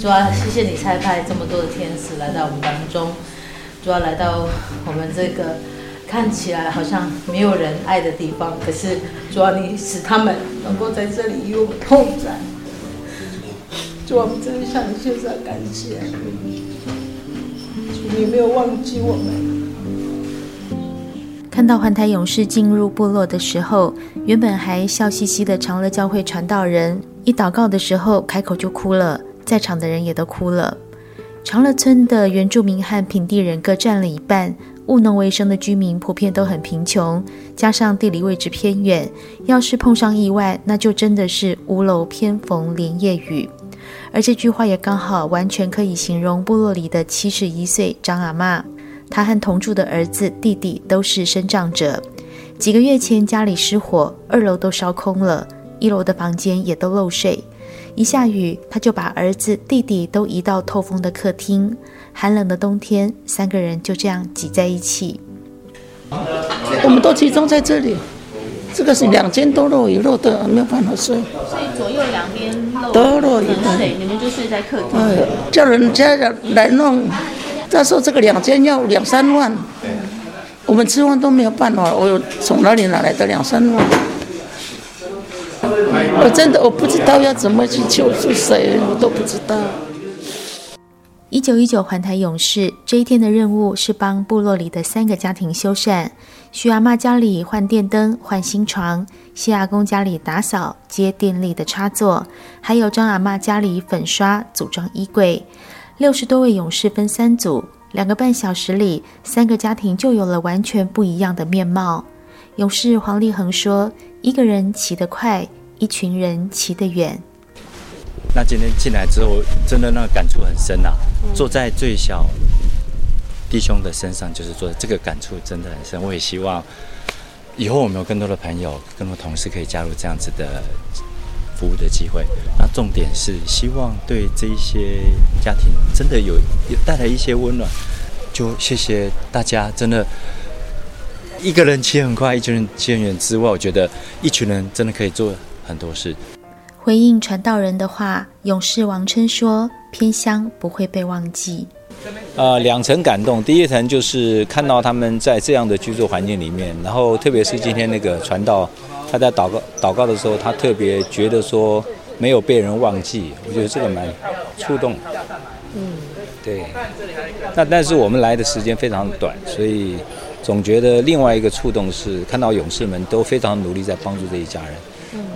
主啊，谢谢你差派这么多的天使来到我们当中，主要来到我们这个看起来好像没有人爱的地方，可是主要你使他们能够在这里与我们同在。主啊，我们真的向你献上感谢，主你没有忘记我们。看到环台勇士进入部落的时候，原本还笑嘻嘻的长乐教会传道人，一祷告的时候开口就哭了，在场的人也都哭了。长乐村的原住民和平地人各占了一半，务农为生的居民普遍都很贫穷，加上地理位置偏远，要是碰上意外，那就真的是屋漏偏逢连夜雨。而这句话也刚好完全可以形容部落里的七十一岁张阿嬷。他和同住的儿子、弟弟都是身障者。几个月前家里失火，二楼都烧空了，一楼的房间也都漏水。一下雨，他就把儿子、弟弟都移到透风的客厅。寒冷的冬天，三个人就这样挤在一起。我们都集中在这里，这个是两间都漏雨漏的，没有办法睡。所以左右两边都漏雨，对，你们就睡在客厅。哎，叫人家来弄。再说这个两间要两三万，我们吃饭都没有办法，我有从哪里拿来的两三万？我真的我不知道要怎么去求助谁，我都不知道。一九一九环台勇士这一天的任务是帮部落里的三个家庭修缮：徐阿嬷家里换电灯、换新床；谢阿公家里打扫、接电力的插座；还有张阿嬷家里粉刷、组装衣柜。六十多位勇士分三组，两个半小时里，三个家庭就有了完全不一样的面貌。勇士黄立恒说：“一个人骑得快，一群人骑得远。”那今天进来之后，真的那个感触很深呐、坐在最小弟兄的身上，就是说这个感触真的很深。我也希望以后我们有更多的朋友、更多同事可以加入这样子的。服务的机会，那重点是希望对这一些家庭真的有有带来一些温暖。就谢谢大家，真的一个人骑很快，一群人骑很远之外，我觉得一群人真的可以做很多事。回应传道人的话，勇士王琛说：“偏乡不会被忘记。”呃，两层感动，第一层就是看到他们在这样的居住环境里面，然后特别是今天那个传道。他在祷告祷告的时候，他特别觉得说没有被人忘记，我觉得这个蛮触动。嗯，对。那但是我们来的时间非常短，所以总觉得另外一个触动是看到勇士们都非常努力在帮助这一家人。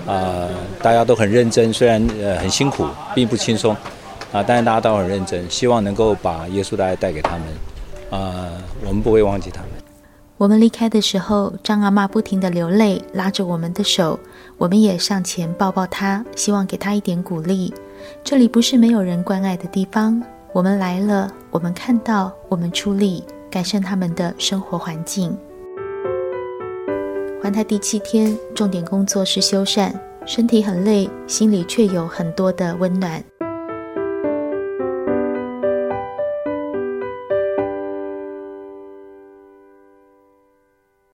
啊、呃，大家都很认真，虽然呃很辛苦，并不轻松。啊、但是大家都很认真，希望能够把耶稣的爱带给他们。啊、呃，我们不会忘记他们。我们离开的时候，张阿嬷不停地流泪，拉着我们的手，我们也上前抱抱她，希望给她一点鼓励。这里不是没有人关爱的地方，我们来了，我们看到，我们出力，改善他们的生活环境。环台第七天，重点工作是修缮，身体很累，心里却有很多的温暖。